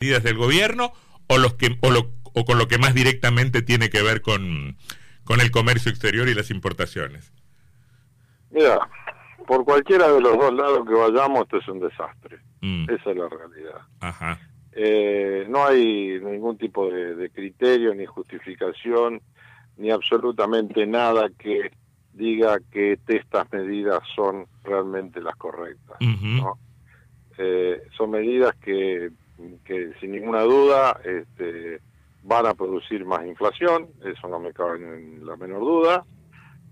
medidas del gobierno o, los que, o, lo, o con lo que más directamente tiene que ver con, con el comercio exterior y las importaciones? Mira, por cualquiera de los dos lados que vayamos, esto es un desastre. Mm. Esa es la realidad. Ajá. Eh, no hay ningún tipo de, criterio ni justificación ni absolutamente nada que diga que estas medidas son realmente las correctas. Eh, son medidas que que sin ninguna duda este, van a producir más inflación, eso no me cabe en la menor duda.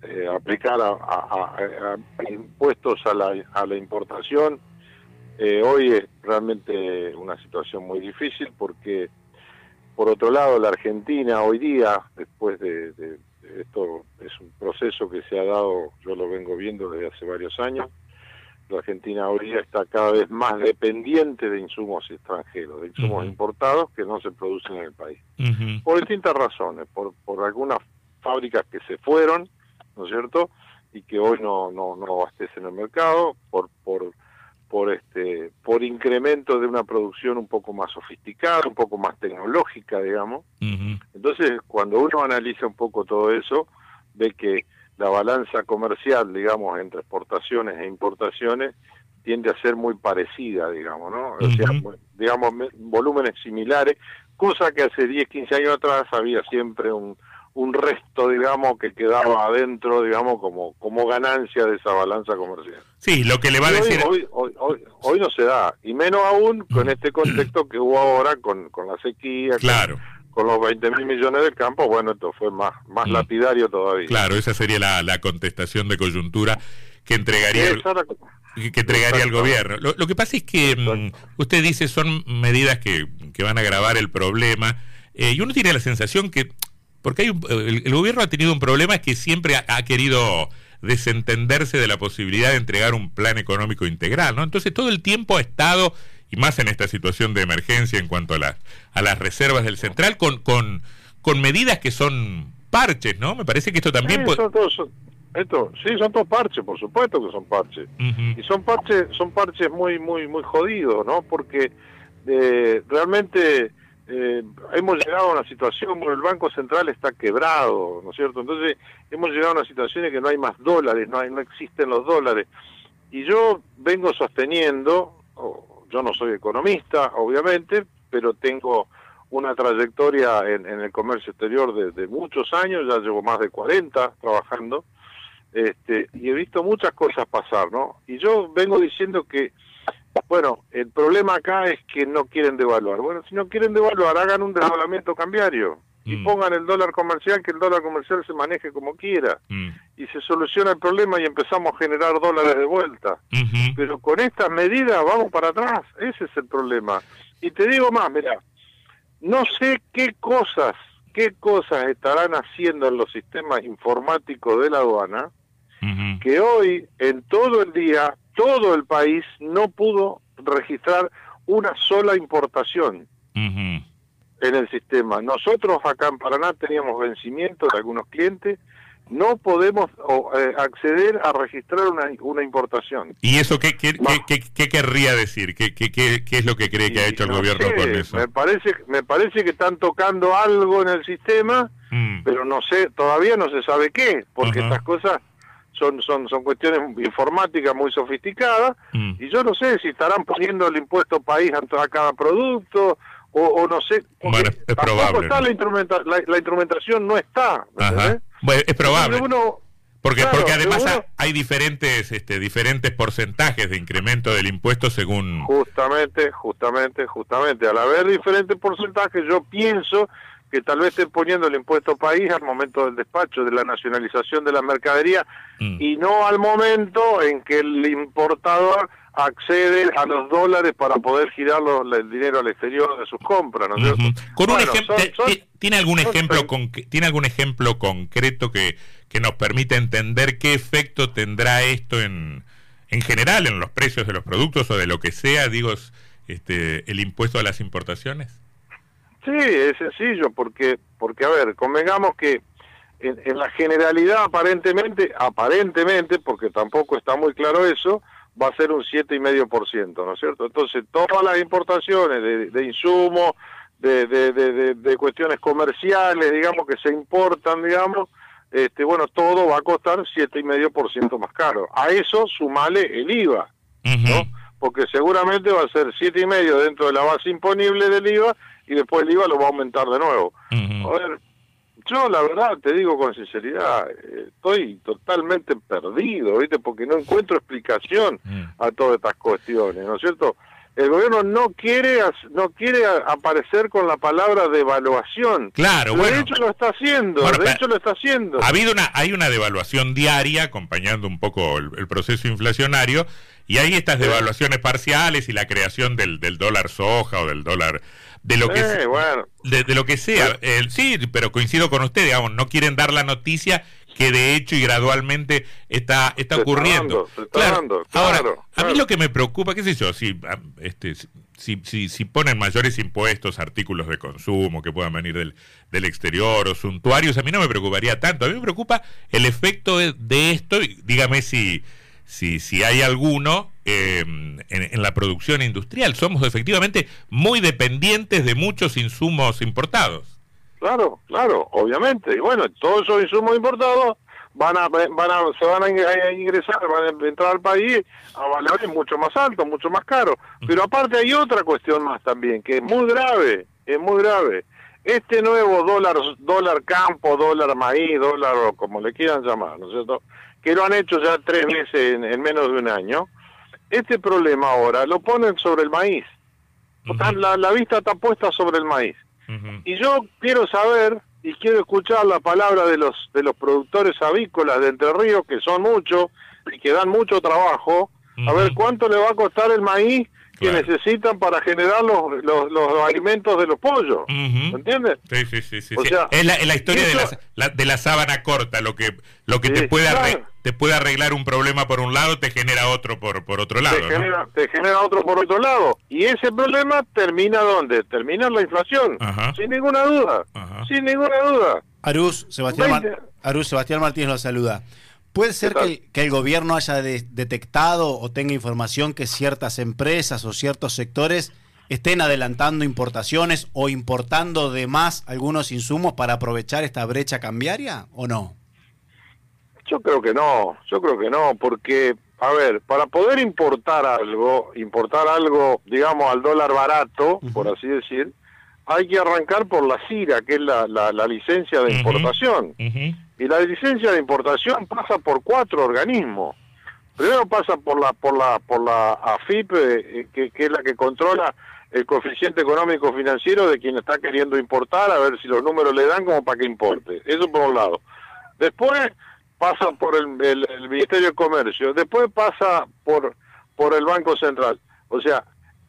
Eh, aplicar a, impuestos a la, a la importación eh, hoy es realmente una situación muy difícil porque, por otro lado, la Argentina hoy día, después de, de esto es un proceso que se ha dado, yo lo vengo viendo desde hace varios años, la Argentina hoy está cada vez más dependiente de insumos extranjeros, de insumos importados que no se producen en el país. Por distintas razones, por, por algunas fábricas que se fueron, ¿no es cierto? Y que hoy no, no, no abastecen el mercado, por, por, por, este, por incremento de una producción un poco más sofisticada, un poco más tecnológica, digamos. Entonces, cuando uno analiza un poco todo eso, ve que la balanza comercial, digamos, entre exportaciones e importaciones tiende a ser muy parecida, digamos, ¿no? O sea, digamos, volúmenes similares, cosa que hace 10, 15 años atrás había siempre un, un resto, digamos, que quedaba adentro, digamos, como, como ganancia de esa balanza comercial. Sí, lo que le va a decir... Hoy, hoy, hoy, no se da, y menos aún con este contexto que hubo ahora con, con la sequía. Claro con los 20 mil millones del campo, bueno, esto fue más, más mm. lapidario todavía. Claro, esa sería la, la contestación de coyuntura que entregaría, el, que entregaría el gobierno. Lo, que pasa es que mm, usted dice son medidas que, que, van a agravar el problema eh, y uno tiene la sensación que, porque hay el, gobierno ha tenido un problema que siempre ha, querido desentenderse de la posibilidad de entregar un plan económico integral, ¿no? Entonces todo el tiempo ha estado y más en esta situación de emergencia en cuanto a, las a las reservas del central, con, con, con medidas que son parches, ¿no? Me parece que esto también... Sí, son todos, esto, sí, son todos parches, por supuesto que son parches. Y son parches, son parches muy, muy, muy jodidos, ¿no? Porque eh, realmente eh, hemos llegado a una situación donde el Banco Central está quebrado, ¿no es cierto? Entonces hemos llegado a una situación en que no hay más dólares, no, hay, no existen los dólares. Y yo vengo sosteniendo, yo no soy economista, obviamente, pero tengo una trayectoria en, el comercio exterior de, muchos años, ya llevo más de 40 trabajando, este, y he visto muchas cosas pasar, ¿no? Y yo vengo diciendo que, bueno, el problema acá es que no quieren devaluar. Bueno, si no quieren devaluar, hagan un desdoblamiento cambiario y mm. pongan el dólar comercial, que el dólar comercial se maneje como quiera. Mm. Y se soluciona el problema y empezamos a generar dólares de vuelta. Pero con estas medidas vamos para atrás, ese es el problema. Y te digo más, mira, no sé qué cosas, qué cosas estarán haciendo en los sistemas informáticos de la aduana, que hoy, en todo el día, todo el país no pudo registrar una sola importación en el sistema. Nosotros acá en Paraná teníamos vencimiento de algunos clientes, no podemos eh, acceder a registrar una, una importación. ¿Y eso qué, qué, qué, querría decir? ¿Qué, qué, qué, es lo que cree que ha hecho el gobierno con eso? Me parece, me parece que están tocando algo en el sistema, mm. pero no sé, todavía no se sabe qué, porque estas cosas son, son, son cuestiones informáticas muy sofisticadas, mm. y yo no sé si estarán poniendo el impuesto país a cada producto, o, no sé, bueno, es probable. Está la, instrumentación no está. Bueno, es probable. porque, porque además hay diferentes este, diferentes porcentajes de incremento del impuesto según... Justamente, justamente, justamente. Al haber diferentes porcentajes, yo pienso que tal vez estén poniendo el impuesto país al momento del despacho de la nacionalización de la mercadería mm. y no al momento en que el importador accede a los dólares para poder girar el dinero al exterior de sus compras, ¿no Con un ejemplo, ¿Tiene algún ejemplo con, tiene algún ejemplo concreto que, que nos permita entender qué efecto tendrá esto en, en general en los precios de los productos o de lo que sea, digo, este, el impuesto a las importaciones? Sí, es sencillo, porque, porque a ver, convengamos que en, la generalidad aparentemente, aparentemente, porque tampoco está muy claro eso, va a ser un 7,5%, ¿no es cierto? Entonces, todas las importaciones de, de insumos, de, de, de, cuestiones comerciales, digamos, que se importan, digamos, este, bueno, todo va a costar 7,5% más caro. A eso sumale el IVA, ¿no? Porque seguramente va a ser 7,5% dentro de la base imponible del IVA y después el IVA lo va a aumentar de nuevo. A ver, yo la verdad te digo con sinceridad, eh, estoy totalmente perdido, ¿viste? Porque no encuentro explicación mm. a todas estas cuestiones, ¿no es cierto? el gobierno no quiere no quiere aparecer con la palabra devaluación. Claro, bueno. De hecho lo está haciendo, de hecho lo está haciendo. Ha habido una hay una devaluación diaria acompañando un poco el, proceso inflacionario y hay estas devaluaciones parciales y la creación del, del dólar soja o del dólar de lo que de, lo que sea. sí, pero coincido con usted, digamos, no quieren dar la noticia que de hecho y gradualmente está, está ocurriendo. claro. Ahora, a mí lo que me preocupa, qué sé yo, si, este, si, si, si ponen mayores impuestos, artículos de consumo que puedan venir del, del exterior o suntuarios, a mí no me preocuparía tanto. A mí me preocupa el efecto de, esto, dígame si, si, si hay alguno em, en, en, la producción industrial. Somos efectivamente muy dependientes de muchos insumos importados. Claro, claro, obviamente. Y bueno, todos esos insumos importados van a, van a, se van a ingresar, van a entrar al país a valores mucho más altos, mucho más caros. Pero aparte hay otra cuestión más también, que es muy grave, es muy grave. Este nuevo dólar, dólar campo, dólar maíz, dólar como le quieran llamar, ¿no es cierto? Que lo han hecho ya tres meses en, menos de un año. Este problema ahora lo ponen sobre el maíz. la, la vista está puesta sobre el maíz. Y yo quiero saber y quiero escuchar la palabra de los de los productores avícolas de Entre Ríos, que son muchos y que dan mucho trabajo, a ver cuánto le va a costar el maíz que necesitan para generar los, los, alimentos de los pollos. ¿Entiendes? Sí, sí, sí. sí, es, la, la, historia de, la, de la sábana corta, lo que, lo que te, puede te puede arreglar un problema por un lado, te genera otro por, por otro lado. Te, genera, te genera otro por otro lado. Y ese problema termina ¿dónde? Termina en la inflación. Sin ninguna duda. Sin ninguna duda. Arús, Sebastián, Arús, Sebastián Martínez lo saluda. ¿Puede ser que, el gobierno haya detectado o tenga información que ciertas empresas o ciertos sectores estén adelantando importaciones o importando de más algunos insumos para aprovechar esta brecha cambiaria o no? Yo creo que no, yo creo que no, porque, a ver, para poder importar algo, importar algo, digamos, al dólar barato, por así decir, hay que arrancar por la CIRA, que es la, la, licencia de importación. Y la licencia de importación pasa por cuatro organismos. Primero pasa por la por la por la AFIP, eh, que, es la que controla el coeficiente económico financiero de quien está queriendo importar, a ver si los números le dan como para que importe. Eso por un lado. Después pasa por el, Ministerio de Comercio, después pasa por por el Banco Central. O sea,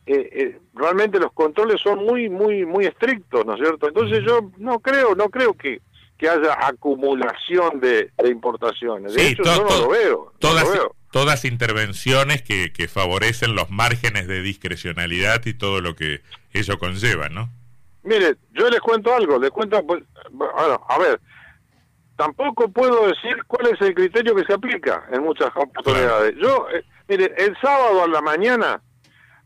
eh, eh, realmente los controles son muy muy muy estrictos, ¿no es cierto? Entonces yo no creo no creo que que haya acumulación de, importaciones. De hecho, yo no lo veo. Todas, todas intervenciones que, que favorecen los márgenes de discrecionalidad y todo lo que ello conlleva, ¿no? Mire, yo les cuento algo, les cuento, pues, bueno, a ver, tampoco puedo decir cuál es el criterio que se aplica en muchas oportunidades. Yo, eh, mire, el sábado a la mañana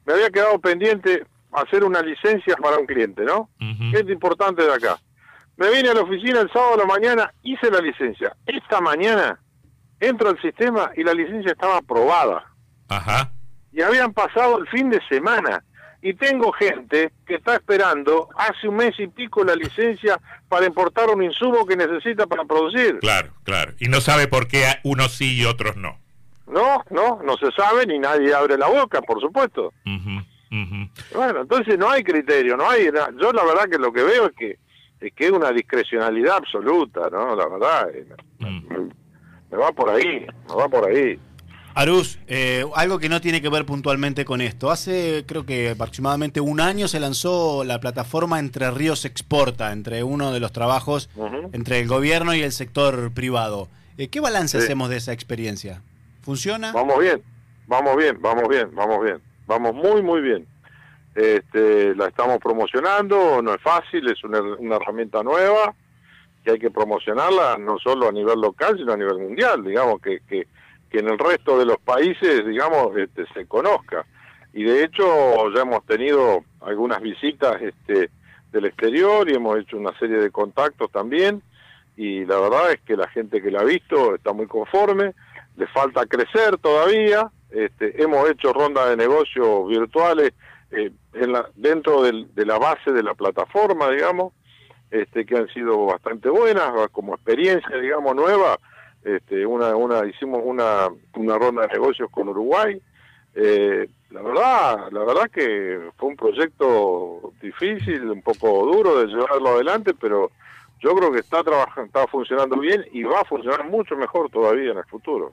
me había quedado pendiente hacer una licencia para un cliente, ¿no? es importante de acá. Me vine a la oficina el sábado a la mañana, hice la licencia. Esta mañana entro al sistema y la licencia estaba aprobada. Ajá. Y habían pasado el fin de semana. Y tengo gente que está esperando hace un mes y pico la licencia para importar un insumo que necesita para producir. Claro, claro. Y no sabe por qué unos sí y otros no. No, no, no se sabe ni nadie abre la boca, por supuesto. Bueno, entonces no hay criterio, no hay. Yo la verdad que lo que veo es que es que es una discrecionalidad absoluta, ¿no? La verdad, eh, mm. me, va por ahí, me va por ahí. Arús, eh, algo que no tiene que ver puntualmente con esto. Hace, creo que aproximadamente un año se lanzó la plataforma Entre Ríos Exporta, entre uno de los trabajos entre el gobierno y el sector privado. Eh, ¿Qué balance hacemos de esa experiencia? ¿Funciona? Vamos bien, vamos bien, vamos bien, vamos bien. Vamos muy, muy bien este, la estamos promocionando, no es fácil, es una, herramienta nueva que hay que promocionarla no solo a nivel local, sino a nivel mundial, digamos que, que, que en el resto de los países, digamos, este, se conozca. Y de hecho ya hemos tenido algunas visitas este, del exterior y hemos hecho una serie de contactos también y la verdad es que la gente que la ha visto está muy conforme, le falta crecer todavía, este, hemos hecho rondas de negocios virtuales eh, en la, dentro de la base de la plataforma, digamos, este, que han sido bastante buenas, como experiencia, digamos, nueva, este, una, una, hicimos una, una ronda de negocios con Uruguay, eh, la verdad, la verdad que fue un proyecto difícil, un poco duro de llevarlo adelante, pero yo creo que está trabajando, está funcionando bien y va a funcionar mucho mejor todavía en el futuro.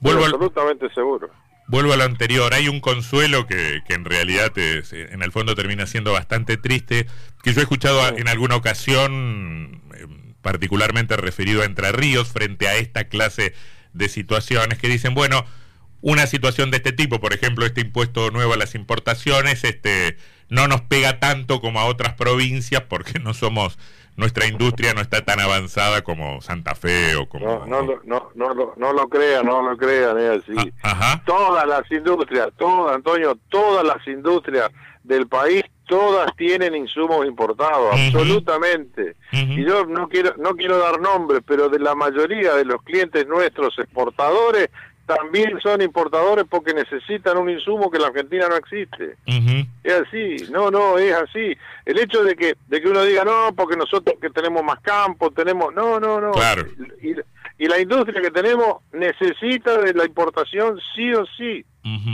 Vuelvo absolutamente seguro. Vuelvo a lo anterior, hay un consuelo que, que en realidad en el fondo termina siendo bastante triste, que yo he escuchado en alguna ocasión, eh, particularmente referido a Entre Ríos, frente a esta clase de situaciones que dicen, bueno, una situación de este tipo, por ejemplo, este impuesto nuevo a las importaciones, este, no nos pega tanto como a otras provincias porque no somos nuestra industria no está tan avanzada como Santa Fe o como... No, no, no, no, no, lo crean, no lo crean, es así. Ah, todas las industrias, todas, Antonio, todas las industrias del país, todas tienen insumos importados, absolutamente. Y yo no quiero, no quiero dar nombres, pero de la mayoría de los clientes nuestros exportadores también son importadores porque necesitan un insumo que en la Argentina no existe. Es así, no, no, es así. El hecho de que, de que uno diga, no, porque nosotros que tenemos más campo, tenemos, no, no, no. Claro. Y, la industria que tenemos necesita de la importación sí o sí.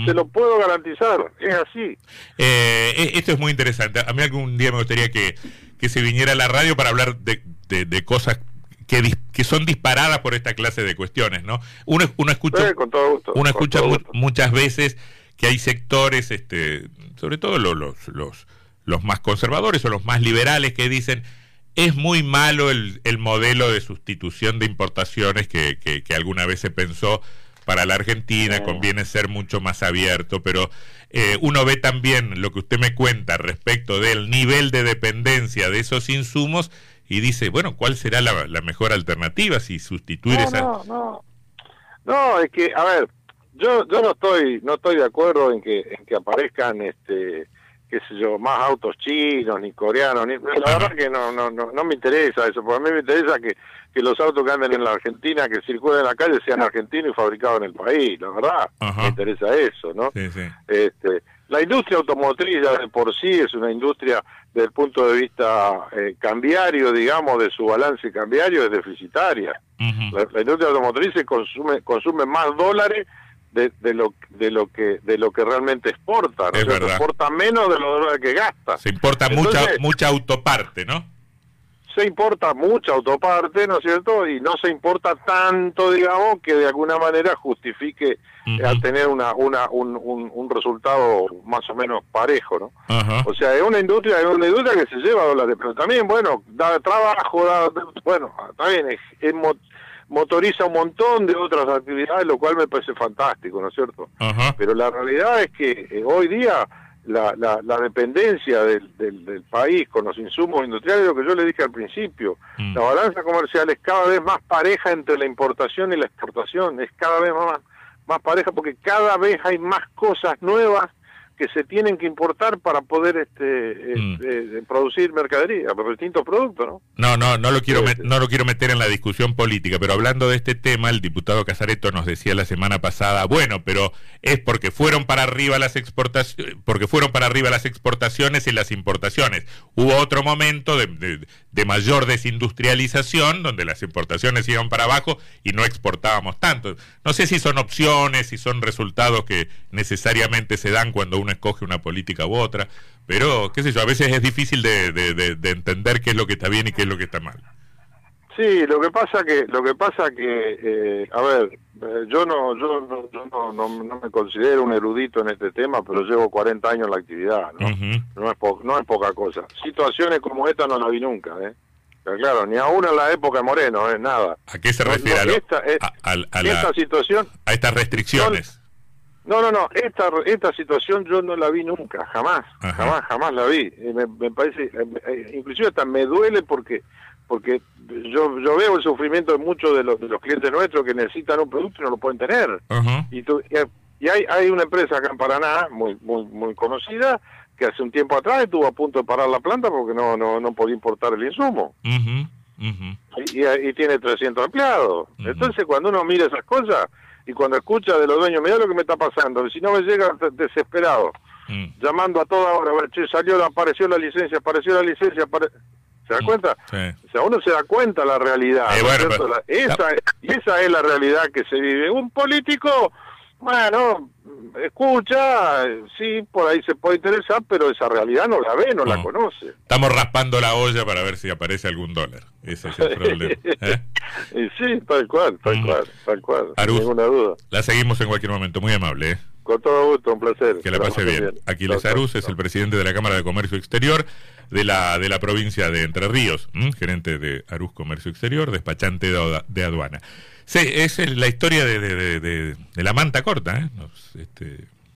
Se lo puedo garantizar, es así. Eh, e, esto es muy interesante. A mí algún día me gustaría que, que se viniera a la radio para hablar de, de, de cosas que, son disparadas por esta clase de cuestiones, ¿no? Uno, uno escucha, uno escucha muchas veces que hay sectores, este, sobre todo los, los, los, más conservadores o los más liberales, que dicen es muy malo el, el modelo de sustitución de importaciones que, que, alguna vez se pensó para la Argentina, conviene ser mucho más abierto, pero eh, uno ve también lo que usted me cuenta respecto del nivel de dependencia de esos insumos y dice, bueno, ¿cuál será la, mejor alternativa si sustituir no, esa... No, no, no, es que, a ver, yo, yo no estoy no estoy de acuerdo en que, en que aparezcan, este qué sé yo, más autos chinos, ni coreanos, ni, la verdad que no, no, no, no me interesa eso, porque a mí me interesa que, que los autos que anden en la Argentina, que circulen en la calle, sean argentinos y fabricados en el país, la verdad, me interesa eso, ¿no? Sí, sí. Este, la industria automotriz ya de por sí es una industria desde el punto de vista eh, cambiario, digamos, de su balance cambiario, es deficitaria. la, industria automotriz consume, consume más dólares de, de, lo de lo que de lo que realmente exporta, ¿no? exporta menos de los dólares que gasta. Se importa mucha mucha autoparte, ¿no? Se importa mucha autoparte, ¿no es cierto? Y no se importa tanto, digamos, que de alguna manera justifique al tener una, una, un, un, resultado más o menos parejo, ¿no? O sea, es una industria, es una industria que se lleva dólares, pero también, bueno, da trabajo, da, bueno, también es, motoriza un montón de otras actividades, lo cual me parece fantástico, ¿no es cierto? Pero la realidad es que eh, hoy día la, la, la dependencia del, del, país con los insumos industriales, lo que yo le dije al principio, mm. la balanza comercial es cada vez más pareja entre la importación y la exportación, es cada vez más más pareja porque cada vez hay más cosas nuevas que se tienen que importar para poder este, mm. este producir mercadería, para distintos productos, ¿no? No, no, no lo quiero no lo quiero meter en la discusión política, pero hablando de este tema, el diputado Casareto nos decía la semana pasada, bueno, pero es porque fueron para arriba las exportaciones, porque fueron para arriba las exportaciones y las importaciones. Hubo otro momento de, de mayor desindustrialización donde las importaciones iban para abajo y no exportábamos tanto. No sé si son opciones, si son resultados que necesariamente se dan cuando uno escoge una política u otra, pero qué sé yo, a veces es difícil de, de, entender qué es lo que está bien y qué es lo que está mal. Sí, lo que pasa que lo que pasa que eh, a ver, eh, yo no yo, no, yo no, no, me considero un erudito en este tema, pero llevo 40 años en la actividad, ¿no? no, es no es poca cosa. Situaciones como esta no la vi nunca, ¿eh? claro, ni aún en la época de Moreno, ¿eh? Nada. ¿A qué se refiere? a, esta situación. A estas restricciones. No, no, no, esta, esta situación yo no la vi nunca, jamás, jamás, jamás la vi. Me, me parece, eh, eh, inclusive hasta me duele porque porque yo, yo veo el sufrimiento de muchos de los, de los clientes nuestros que necesitan un producto y no lo pueden tener. Y, y hay, hay una empresa acá en Paraná, muy, muy, muy conocida, que hace un tiempo atrás estuvo a punto de parar la planta porque no, no, no podía importar el insumo. Y, y, tiene 300 empleados. Entonces, cuando uno mira esas cosas y cuando escucha de los dueños, mira lo que me está pasando, si no me llega desesperado, mm. llamando a toda hora, che, salió, apareció la licencia, apareció la licencia, ¿Se da mm. cuenta? O sea, uno se da cuenta la realidad. Eh, esa, esa es la realidad que se vive. Un político, bueno, escucha, sí, por ahí se puede interesar, pero esa realidad no la ve, no, la conoce. Estamos raspando la olla para ver si aparece algún dólar. Ese es el problema. ¿eh? sí, tal cual, tal mm. cual, tal cual. ninguna duda. La seguimos en cualquier momento. Muy amable. ¿eh? Con todo gusto, un placer. Que la pase bien. Aquiles Arús es el presidente de la Cámara de Comercio Exterior de la, de la provincia de Entre Ríos, gerente de Arús Comercio Exterior, despachante de, aduana. Sí, es la historia de, de, la manta corta, ¿eh? este,